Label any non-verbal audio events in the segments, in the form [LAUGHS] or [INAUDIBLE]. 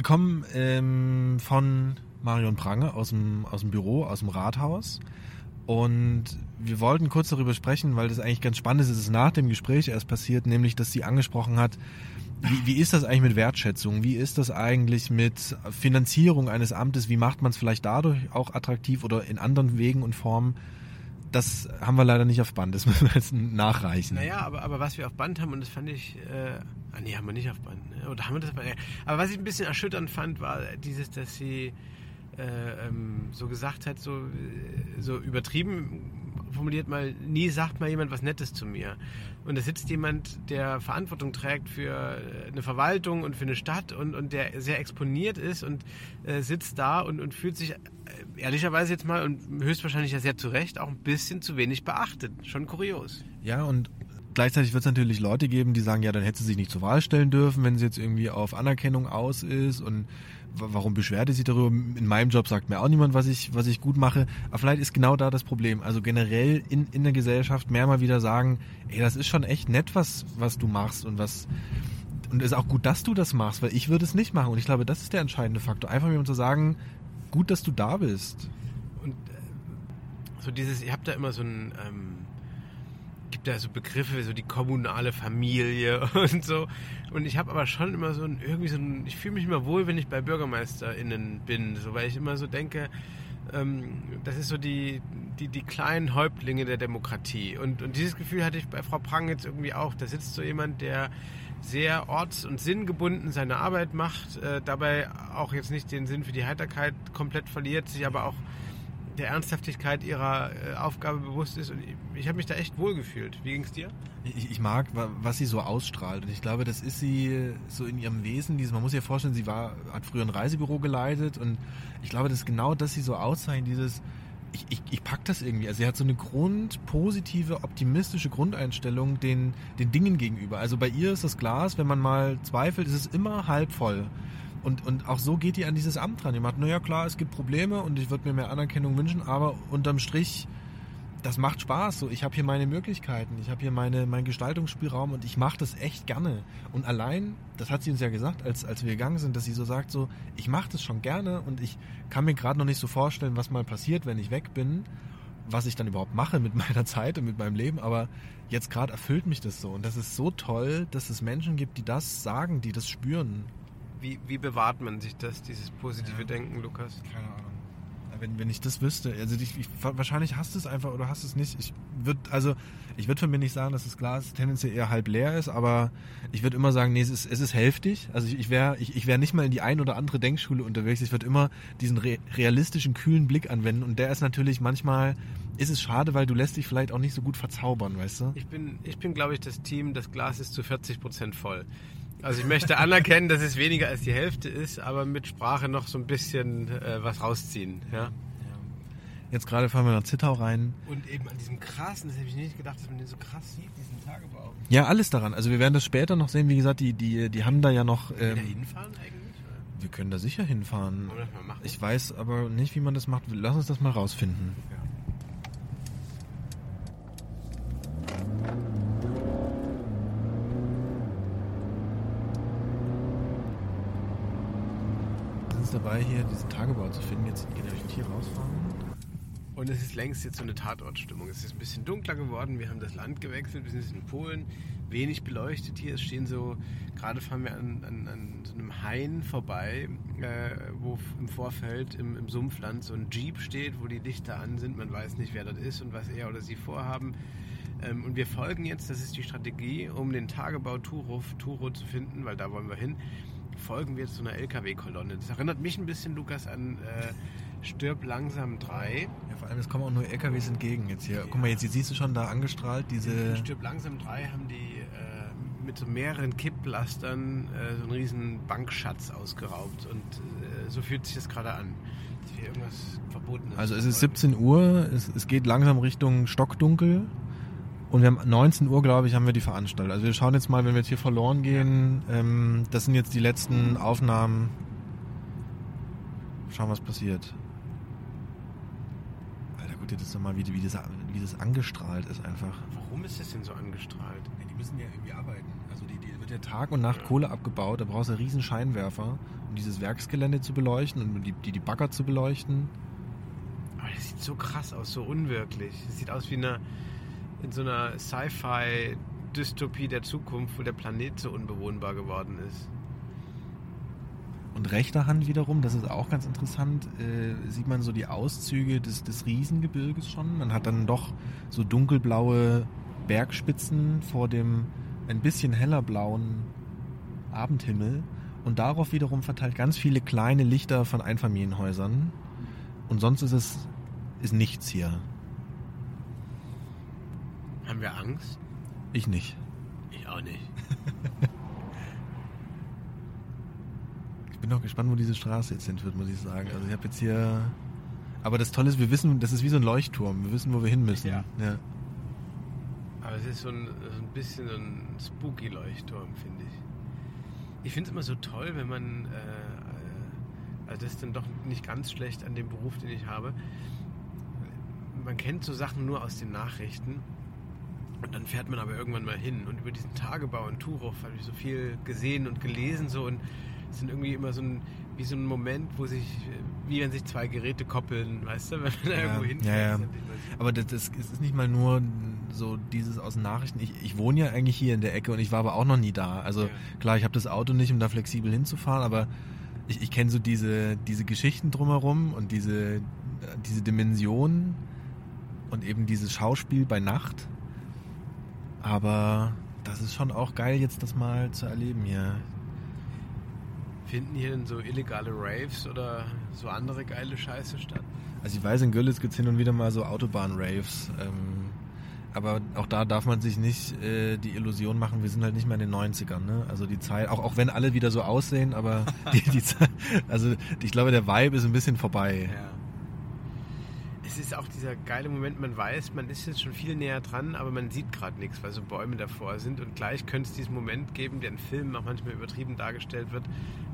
Wir kommen ähm, von Marion Prange aus dem, aus dem Büro, aus dem Rathaus. Und wir wollten kurz darüber sprechen, weil das eigentlich ganz spannend ist. Es ist nach dem Gespräch erst passiert, nämlich, dass sie angesprochen hat, wie, wie ist das eigentlich mit Wertschätzung? Wie ist das eigentlich mit Finanzierung eines Amtes? Wie macht man es vielleicht dadurch auch attraktiv oder in anderen Wegen und Formen? Das haben wir leider nicht auf Band, das [LAUGHS] müssen wir jetzt nachreichen. Naja, aber, aber was wir auf Band haben, und das fand ich, äh, ah nee, haben wir nicht auf Band, ne? oder haben wir das, aber was ich ein bisschen erschütternd fand, war dieses, dass sie äh, ähm, so gesagt hat, so, äh, so übertrieben formuliert mal, nie sagt mal jemand was Nettes zu mir. Und da sitzt jemand, der Verantwortung trägt für äh, eine Verwaltung und für eine Stadt und, und der sehr exponiert ist und äh, sitzt da und, und fühlt sich ehrlicherweise jetzt mal und höchstwahrscheinlich ja sehr zu Recht auch ein bisschen zu wenig beachtet. Schon kurios. Ja, und gleichzeitig wird es natürlich Leute geben, die sagen, ja, dann hätte sie sich nicht zur Wahl stellen dürfen, wenn sie jetzt irgendwie auf Anerkennung aus ist und warum beschwert sie sich darüber? In meinem Job sagt mir auch niemand, was ich, was ich gut mache. Aber vielleicht ist genau da das Problem. Also generell in, in der Gesellschaft mehr mal wieder sagen, ey, das ist schon echt nett, was, was du machst und was, und es ist auch gut, dass du das machst, weil ich würde es nicht machen. Und ich glaube, das ist der entscheidende Faktor. Einfach mir zu sagen, gut, dass du da bist. Und äh, so dieses, ihr habt da immer so ein, ähm, gibt da so Begriffe, so die kommunale Familie [LAUGHS] und so. Und ich habe aber schon immer so ein, irgendwie so ein, ich fühle mich immer wohl, wenn ich bei BürgermeisterInnen bin, so, weil ich immer so denke, ähm, das ist so die, die, die kleinen Häuptlinge der Demokratie. Und, und dieses Gefühl hatte ich bei Frau Prang jetzt irgendwie auch. Da sitzt so jemand, der sehr orts- und sinngebunden seine Arbeit macht, äh, dabei auch jetzt nicht den Sinn für die Heiterkeit komplett verliert, sich aber auch der Ernsthaftigkeit ihrer äh, Aufgabe bewusst ist. Und ich, habe mich da echt wohl gefühlt. Wie ging es dir? Ich, ich, mag, was sie so ausstrahlt. Und ich glaube, das ist sie so in ihrem Wesen. Dieses, man muss sich ja vorstellen, sie war, hat früher ein Reisebüro geleitet. Und ich glaube, das ist genau das, sie so auszeichnet, dieses ich, ich, ich pack das irgendwie. Also sie hat so eine grundpositive, optimistische Grundeinstellung den, den Dingen gegenüber. Also bei ihr ist das Glas, wenn man mal zweifelt, ist es immer halb voll. Und, und auch so geht die an dieses Amt ran. Die macht, naja klar, es gibt Probleme und ich würde mir mehr Anerkennung wünschen, aber unterm Strich das macht Spaß. So, ich habe hier meine Möglichkeiten, ich habe hier meine, meinen Gestaltungsspielraum und ich mache das echt gerne. Und allein, das hat sie uns ja gesagt, als, als wir gegangen sind, dass sie so sagt, so, ich mache das schon gerne und ich kann mir gerade noch nicht so vorstellen, was mal passiert, wenn ich weg bin, was ich dann überhaupt mache mit [LAUGHS] meiner Zeit und mit meinem Leben. Aber jetzt gerade erfüllt mich das so. Und das ist so toll, dass es Menschen gibt, die das sagen, die das spüren. Wie, wie bewahrt man sich das, dieses positive ja. Denken, Lukas? Keine Ahnung wenn, wenn ich das wüsste, also ich, ich, wahrscheinlich hast du es einfach oder hast es nicht. Ich würde also ich würde von mir nicht sagen, dass das Glas tendenziell eher halb leer ist, aber ich würde immer sagen, nee, es ist, es ist hälftig. Also ich, ich wäre ich, ich wär nicht mal in die ein oder andere Denkschule unterwegs. Ich würde immer diesen re realistischen, kühlen Blick anwenden und der ist natürlich manchmal ist es schade, weil du lässt dich vielleicht auch nicht so gut verzaubern, weißt du? Ich bin, ich bin glaube ich, das Team, das Glas ist zu 40 Prozent voll. Also ich möchte anerkennen, dass es weniger als die Hälfte ist, aber mit Sprache noch so ein bisschen äh, was rausziehen. Ja? Jetzt gerade fahren wir nach Zittau rein. Und eben an diesem krassen, das hätte ich nicht gedacht, dass man den so krass sieht, diesen Tagebau. Ja, alles daran. Also wir werden das später noch sehen. Wie gesagt, die, die, die haben da ja noch... Ähm, wir da hinfahren eigentlich? Wir können da sicher hinfahren. Ich weiß aber nicht, wie man das macht. Lass uns das mal rausfinden. Ja. Dabei, hier diesen Tagebau zu finden. Jetzt geht er hier rausfahren. Und es ist längst jetzt so eine Tatortstimmung. Es ist ein bisschen dunkler geworden. Wir haben das Land gewechselt. Wir sind jetzt in Polen. Wenig beleuchtet hier. Es stehen so, gerade fahren wir an, an, an so einem Hain vorbei, äh, wo im Vorfeld im, im, Sumpfland so ein Jeep steht, wo die Lichter an sind. Man weiß nicht, wer das ist und was er oder sie vorhaben. Ähm, und wir folgen jetzt, das ist die Strategie, um den Tagebau Turo, Turo zu finden, weil da wollen wir hin folgen wir zu einer LKW-Kolonne. Das erinnert mich ein bisschen, Lukas, an äh, Stirb langsam 3. Ja, vor allem, es kommen auch nur LKWs entgegen jetzt hier. Ja. Guck mal, jetzt, siehst du schon da angestrahlt diese... In Stirb langsam 3 haben die äh, mit so mehreren Kipplastern äh, so einen riesen Bankschatz ausgeraubt und äh, so fühlt sich das gerade an. Dass wir irgendwas verboten Also es ist 17 Uhr, es, es geht langsam Richtung Stockdunkel. Und wir haben 19 Uhr, glaube ich, haben wir die Veranstaltung. Also wir schauen jetzt mal, wenn wir jetzt hier verloren gehen. Ähm, das sind jetzt die letzten Aufnahmen. Schauen, was passiert. Alter, guck dir das doch mal, wie, wie, das, wie das angestrahlt ist einfach. Warum ist das denn so angestrahlt? Ja, die müssen ja irgendwie arbeiten. Also die, die wird ja Tag und Nacht Kohle abgebaut. Da brauchst du einen riesen Scheinwerfer, um dieses Werksgelände zu beleuchten und die, die, die Bagger zu beleuchten. Aber das sieht so krass aus, so unwirklich. Das sieht aus wie eine, in so einer Sci-Fi-Dystopie der Zukunft, wo der Planet so unbewohnbar geworden ist. Und rechter Hand wiederum, das ist auch ganz interessant, äh, sieht man so die Auszüge des, des Riesengebirges schon. Man hat dann doch so dunkelblaue Bergspitzen vor dem ein bisschen heller blauen Abendhimmel. Und darauf wiederum verteilt ganz viele kleine Lichter von Einfamilienhäusern. Und sonst ist es ist nichts hier. Haben wir Angst? Ich nicht. Ich auch nicht. [LAUGHS] Ich bin noch gespannt, wo diese Straße jetzt hin wird, muss ich sagen. Also ich habe jetzt hier. Aber das Tolle ist, wir wissen, das ist wie so ein Leuchtturm. Wir wissen, wo wir hin müssen. Ja. ja. Aber es ist so ein, so ein bisschen so ein spooky Leuchtturm, finde ich. Ich finde es immer so toll, wenn man, äh, also das ist dann doch nicht ganz schlecht an dem Beruf, den ich habe. Man kennt so Sachen nur aus den Nachrichten und dann fährt man aber irgendwann mal hin. Und über diesen Tagebau in Turov habe ich so viel gesehen und gelesen so und es sind irgendwie immer so ein, wie so ein Moment, wo sich, wie wenn sich zwei Geräte koppeln, weißt du, [LAUGHS] wenn man da irgendwo hinfährt. ja, ja. Aber das, das ist nicht mal nur so dieses aus den Nachrichten. Ich, ich wohne ja eigentlich hier in der Ecke und ich war aber auch noch nie da. Also Ja. klar, ich habe das Auto nicht, um da flexibel hinzufahren, aber ich, ich kenne so diese, diese Geschichten drumherum und diese, diese Dimensionen und eben dieses Schauspiel bei Nacht. Aber das ist schon auch geil, jetzt das mal zu erleben hier. Finden hier denn so illegale Raves oder so andere geile Scheiße statt? Also ich weiß, in Görlitz gibt es hin und wieder mal so Autobahn-Raves. Ähm, aber auch da darf man sich nicht äh, die Illusion machen, wir sind halt nicht mehr in den 90ern. Ne? Also die Zeit, auch, auch wenn alle wieder so aussehen, aber [LAUGHS] die, die Zeit, also ich glaube, der Vibe ist ein bisschen vorbei. Ja. Es ist auch dieser geile Moment, man weiß, man ist jetzt schon viel näher dran, aber man sieht gerade nichts, weil so Bäume davor sind. Und gleich könnte es diesen Moment geben, der in Filmen auch manchmal übertrieben dargestellt wird,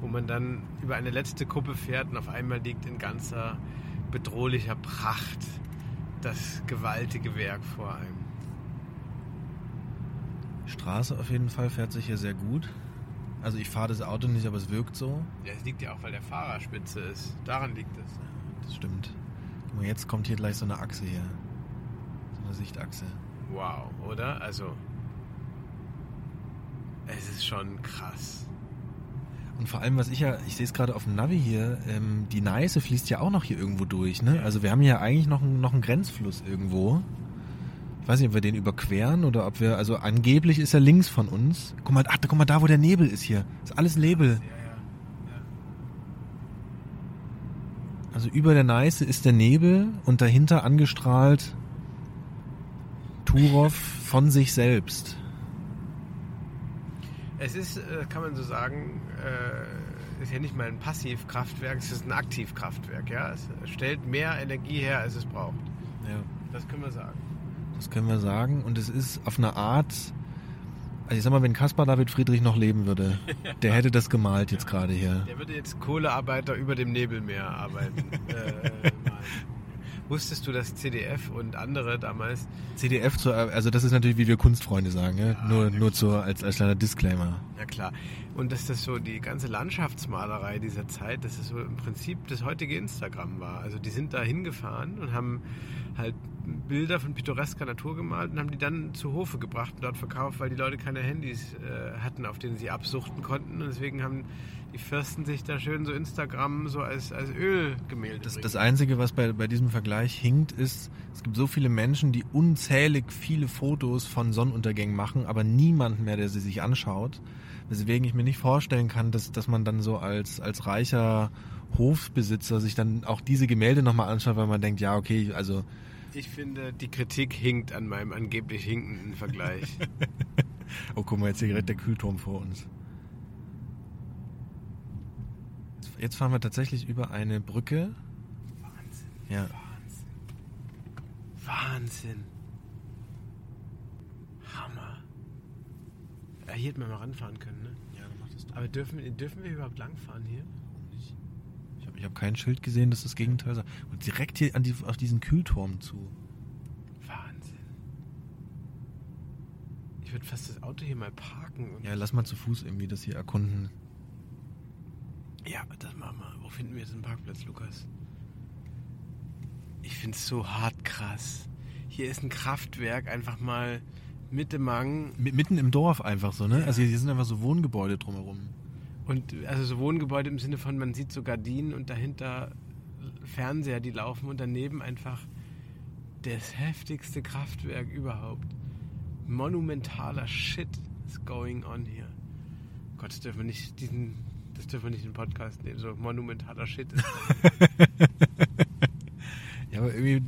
wo man dann über eine letzte Kuppe fährt und auf einmal liegt in ganzer bedrohlicher Pracht das gewaltige Werk vor einem. Straße auf jeden Fall fährt sich hier sehr gut. Also ich fahre das Auto nicht, aber es wirkt so. Ja, es liegt ja auch, weil der Fahrer spitze ist. Daran liegt es. Das stimmt. Guck mal, jetzt kommt hier gleich so eine Achse hier. So eine Sichtachse. Wow, oder? Also, es ist schon krass. Und vor allem, was ich ja, ich sehe es gerade auf dem Navi hier, ähm, die Neiße fließt ja auch noch hier irgendwo durch. Ne? Also wir haben hier eigentlich noch, einen- noch einen Grenzfluss irgendwo. Ich weiß nicht, ob wir den überqueren oder ob wir, also angeblich ist er links von uns. Guck mal, ach, guck mal da, wo der Nebel ist hier. ist alles Nebel. Ja, ja. Also über der Neiße ist der Nebel und dahinter angestrahlt Turov von sich selbst. Es ist, äh, kann man so sagen, äh, ist ja nicht mal ein Passivkraftwerk, es ist ein Aktivkraftwerk. Ja? Es stellt mehr Energie her, als es braucht. Ja. Das können wir sagen. Das können wir sagen. Und es ist auf eine Art, also ich sag mal, wenn Caspar David Friedrich noch leben würde, der hätte das gemalt jetzt gerade hier. Der würde jetzt Kohlearbeiter über dem Nebelmeer arbeiten. [LAUGHS] äh, malen. Wusstest du, dass CDF und andere damals CDF, zu, also das ist natürlich, wie wir Kunstfreunde sagen, ja? nur, nur zur, als, als kleiner Disclaimer. Ja klar. Und dass das so die ganze Landschaftsmalerei dieser Zeit, dass es so im Prinzip das heutige Instagram war. Also die sind da hingefahren und haben halt Bilder von pittoresker Natur gemalt und haben die dann zu Hofe gebracht und dort verkauft, weil die Leute keine Handys äh, hatten, auf denen sie absuchten konnten. Und deswegen haben die Fürsten sich da schön so Instagram so als, als Ölgemälde. Das, bringen. das Einzige, was bei, bei diesem Vergleich hinkt, ist, es gibt so viele Menschen, die unzählig viele Fotos von Sonnenuntergängen machen, aber niemand mehr, der sie sich anschaut. Weswegen ich mir nicht vorstellen kann, dass, dass man dann so als, als reicher Hofbesitzer sich dann auch diese Gemälde nochmal anschaut, weil man denkt, ja, okay, also ich finde, die Kritik hinkt an meinem angeblich hinkenden Vergleich. [LAUGHS] Oh, guck mal, jetzt hier direkt der Kühlturm vor uns. Jetzt fahren wir tatsächlich über eine Brücke. Wahnsinn. Ja. Wahnsinn. Wahnsinn. Hammer. Ja, hier hätten wir mal ranfahren können, ne? Ja, dann mach das Aber dürfen, wir- dürfen wir überhaupt langfahren hier? Ich habe Ich habe kein Schild gesehen, dass das Gegenteil sei. Und direkt hier an die, auf diesen Kühlturm zu. Wahnsinn. Ich würde fast das Auto hier mal parken. Und Ja, lass mal zu Fuß irgendwie das hier erkunden. Ja, das machen wir. Wo finden wir jetzt einen Parkplatz, Lukas? Ich finde es so hart krass. Hier ist ein Kraftwerk einfach mal Mitte Mang Mi- Mitten im Dorf einfach so, ne? Ja. Also hier, hier sind einfach so Wohngebäude drumherum. und also so Wohngebäude im Sinne von man sieht so Gardinen und dahinter Fernseher, die laufen und daneben einfach das heftigste Kraftwerk überhaupt. Monumentaler Shit is going on here. Gott, das dürfen wir nicht diesen das dürfen wir nicht in den Podcast nehmen. So monumentaler Shit ist [LAUGHS] Ja, aber irgendwie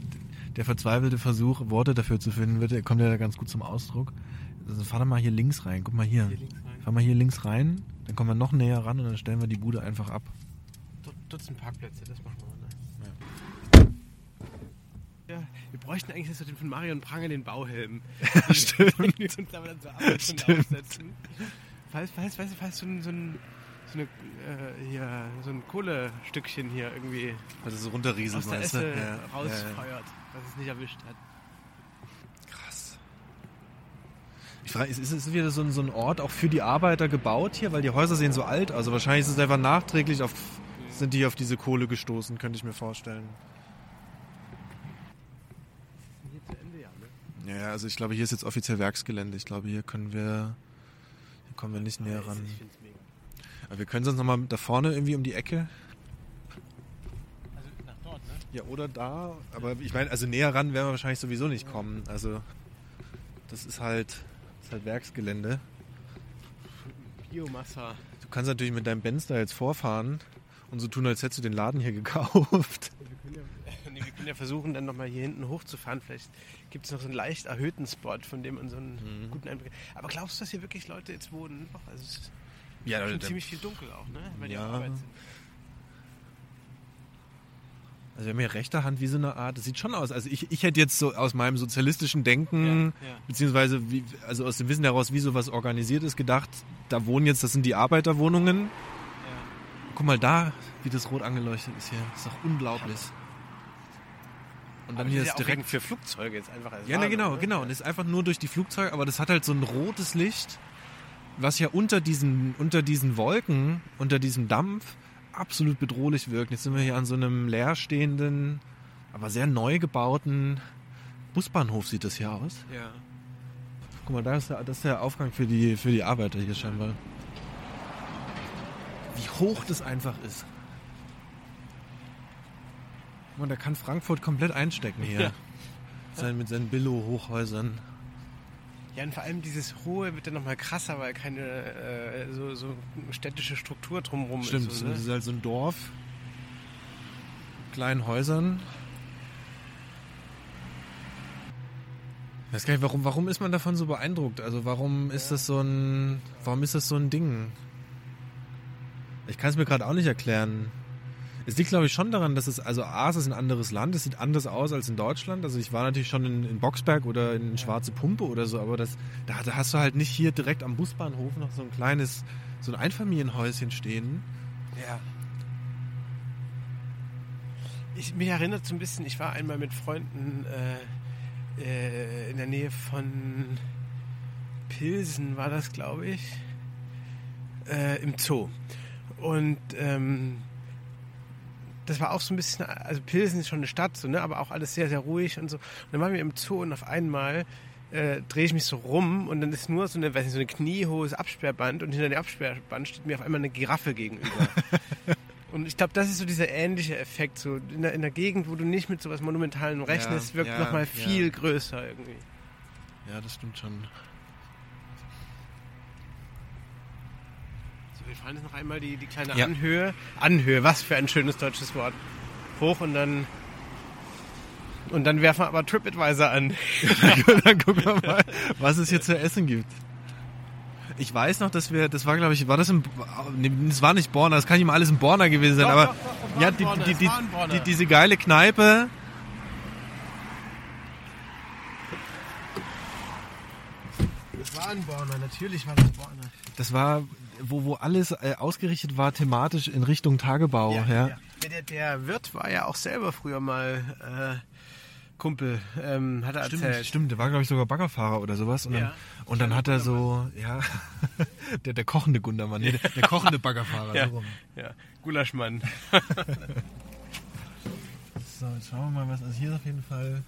der verzweifelte Versuch, Worte dafür zu finden, wird, kommt ja ganz gut zum Ausdruck. Also fahr doch mal hier links rein. Guck mal hier. hier. Fahr mal hier links rein, dann kommen wir noch näher ran und dann stellen wir die Bude einfach ab. Dut- Dutzend Parkplätze, das machen wir. Ne? Ja. wir bräuchten eigentlich so den von Marion Pranger den Bauhelm. [LAUGHS] Stimmt. [LAUGHS] Und uns aber dann so Stimmt. aufsetzen. Falls, falls, falls, falls so ein, so ein, so, eine, äh, hier, so ein Kohlestückchen hier irgendwie Also so runterrieselt, aus der? Esse Ja, rausfeuert, dass es nicht erwischt hat. Krass. Ich frage, ist, ist es wieder so ein, so ein Ort auch für die Arbeiter gebaut hier? Weil die Häuser sehen so alt aus. Also wahrscheinlich ist es einfach nachträglich auf, sind die auf diese Kohle gestoßen, könnte ich mir vorstellen. Hier zu Ende, ja, ne? Ja, also ich glaube, hier ist jetzt offiziell Werksgelände. Ich glaube, hier können wir, hier kommen wir nicht näher ran. Ich. Aber wir können sonst noch mal da vorne irgendwie um die Ecke. Also nach dort, ne? Ja, oder da. Aber ich meine, also näher ran werden wir wahrscheinlich sowieso nicht kommen. Also das ist halt, das ist halt Werksgelände. Biomasse. Du kannst natürlich mit deinem Benz da jetzt vorfahren und so tun, als hättest du den Laden hier [LAUGHS] gekauft. Wir können ja, [LAUGHS] nee, wir können ja versuchen, dann nochmal hier hinten hochzufahren. Vielleicht gibt es noch so einen leicht erhöhten Spot, von dem man so einen Mhm. guten Einblick Aber glaubst du, dass hier wirklich Leute jetzt wohnen? Also es Ja, schon ziemlich viel dunkel auch, ne? Die Ja. auf Arbeit sind. Also wir haben hier rechter Hand wie so eine Art, das sieht schon aus. Also ich, ich hätte jetzt so aus meinem sozialistischen Denken, Ja, ja. beziehungsweise wie, also aus dem Wissen heraus, wie sowas organisiert ist, gedacht, da wohnen jetzt, das sind die Arbeiterwohnungen. Ja. Guck mal da, wie das rot angeleuchtet ist hier. Das ist doch unglaublich. Und dann Aber hier ist ja auch direkt für Flugzeuge jetzt einfach als Ja, ne, Warnung, genau, ne? genau. Und ist einfach nur durch die Flugzeuge, aber das hat halt so ein rotes Licht, was ja unter diesen, unter diesen Wolken, unter diesem Dampf absolut bedrohlich wirkt. Jetzt sind wir hier an so einem leerstehenden, aber sehr neu gebauten Busbahnhof sieht das hier aus. Ja. Guck mal, da ist der, das ist der Aufgang für die, für die Arbeiter hier scheinbar. Wie hoch das einfach ist. Guck mal, da kann Frankfurt komplett einstecken hier. Ja. Sein, mit seinen Billo-Hochhäusern. Ja, und vor allem dieses Hohe wird dann nochmal krasser, weil keine äh, so, so städtische Struktur drumherum Stimmt, ist. so, So, das ne? ist halt so ein Dorf. Kleinen Häusern. Ich weiß gar nicht, warum, warum ist man davon so beeindruckt? Also warum ist das so ein, warum ist das so ein Ding? Ich kann es mir gerade auch nicht erklären. Es liegt, glaube ich, schon daran, dass es, also A, es ist ein anderes Land, es sieht anders aus als in Deutschland. Also ich war natürlich schon in, in Boxberg oder in Schwarze Pumpe oder so, aber das, da, da hast du halt nicht hier direkt am Busbahnhof noch so ein kleines, so ein Einfamilienhäuschen stehen. Ja. Ich, mich erinnert so ein bisschen, ich war einmal mit Freunden äh, äh, in der Nähe von Pilsen, war das, glaube ich, äh, im Zoo. Und ähm, das war auch so ein bisschen, also Pilsen ist schon eine Stadt, so, ne, aber auch alles sehr, sehr ruhig und so. Und dann waren wir im Zoo und auf einmal äh, drehe ich mich so rum und dann ist nur so eine, weiß nicht, so eine kniehohes Absperrband und hinter dem Absperrband steht mir auf einmal eine Giraffe gegenüber. [LAUGHS] und ich glaube, das ist so dieser ähnliche Effekt, so in der, in der Gegend, wo du nicht mit sowas Monumentalem rechnest, wirkt ja, nochmal ja. viel größer irgendwie. Ja, das stimmt schon. Wir fahren jetzt noch einmal die, die kleine Ja. Anhöhe. Anhöhe, was für ein schönes deutsches Wort. Hoch und dann und dann werfen wir aber TripAdvisor an. [LAUGHS] Dann gucken wir mal, was es hier zu essen gibt. Ich weiß noch, dass wir, das war glaube ich, war das im, nee, das war nicht Borna, das kann nicht mal alles im Borna gewesen sein, Doch, aber doch, doch, ja, die, in die, die, in die, diese geile Kneipe, Das war ein Borner, natürlich war das Borner. das war, wo, wo alles äh, ausgerichtet war thematisch in Richtung Tagebau, Ja, ja. ja. Der, der Wirt war ja auch selber früher mal äh, Kumpel, ähm, hat er Stimmt, erzählt. stimmt, der war, glaube ich, sogar Baggerfahrer oder sowas. Und dann, Ja. und dann hat er so, ja, [LAUGHS] der, der kochende Gundermann, nee, der, der kochende Baggerfahrer. Ja. So rum. Ja, Gulaschmann. [LAUGHS] So, jetzt schauen wir mal, was also hier ist auf jeden Fall.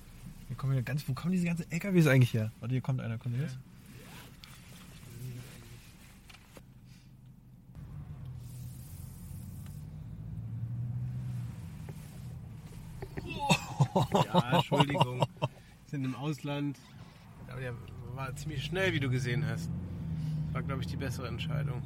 Hier kommen ja ganz, wo kommen diese ganzen LKWs eigentlich her? Warte, hier kommt einer, kommt hier jetzt? Ja, Entschuldigung. Sind im Ausland. Aber der war ziemlich schnell, wie du gesehen hast. War, glaube ich, die bessere Entscheidung.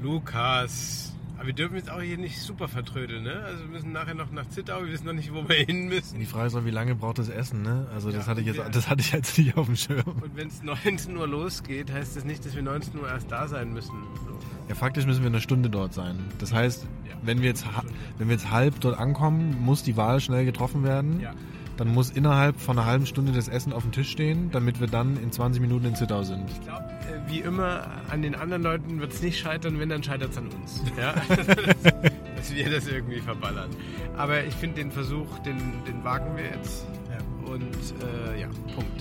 Lukas. Aber wir dürfen jetzt auch hier nicht super vertrödeln, ne? Also wir müssen nachher noch nach Zittau, wir wissen noch nicht, wo wir hin müssen. Die Frage ist auch, wie lange braucht das Essen, ne? Also das Ja, hatte ich jetzt, ja. das hatte ich jetzt nicht auf dem Schirm. Und wenn es 19 Uhr losgeht, heißt das nicht, dass wir 19 Uhr erst da sein müssen. So. Ja, faktisch müssen wir eine Stunde dort sein. Das heißt, Ja. wenn wir jetzt, wenn wir jetzt halb dort ankommen, muss die Wahl schnell getroffen werden. Ja. Dann muss innerhalb von einer halben Stunde das Essen auf dem Tisch stehen, damit wir dann in 20 Minuten in Zittau sind. Ich glaube, wie immer, an den anderen Leuten wird es nicht scheitern, wenn, dann scheitert es an uns. Ja? [LAUGHS] Dass wir das irgendwie verballern. Aber ich finde den Versuch, den, den wagen wir jetzt. Und äh, ja, Punkt.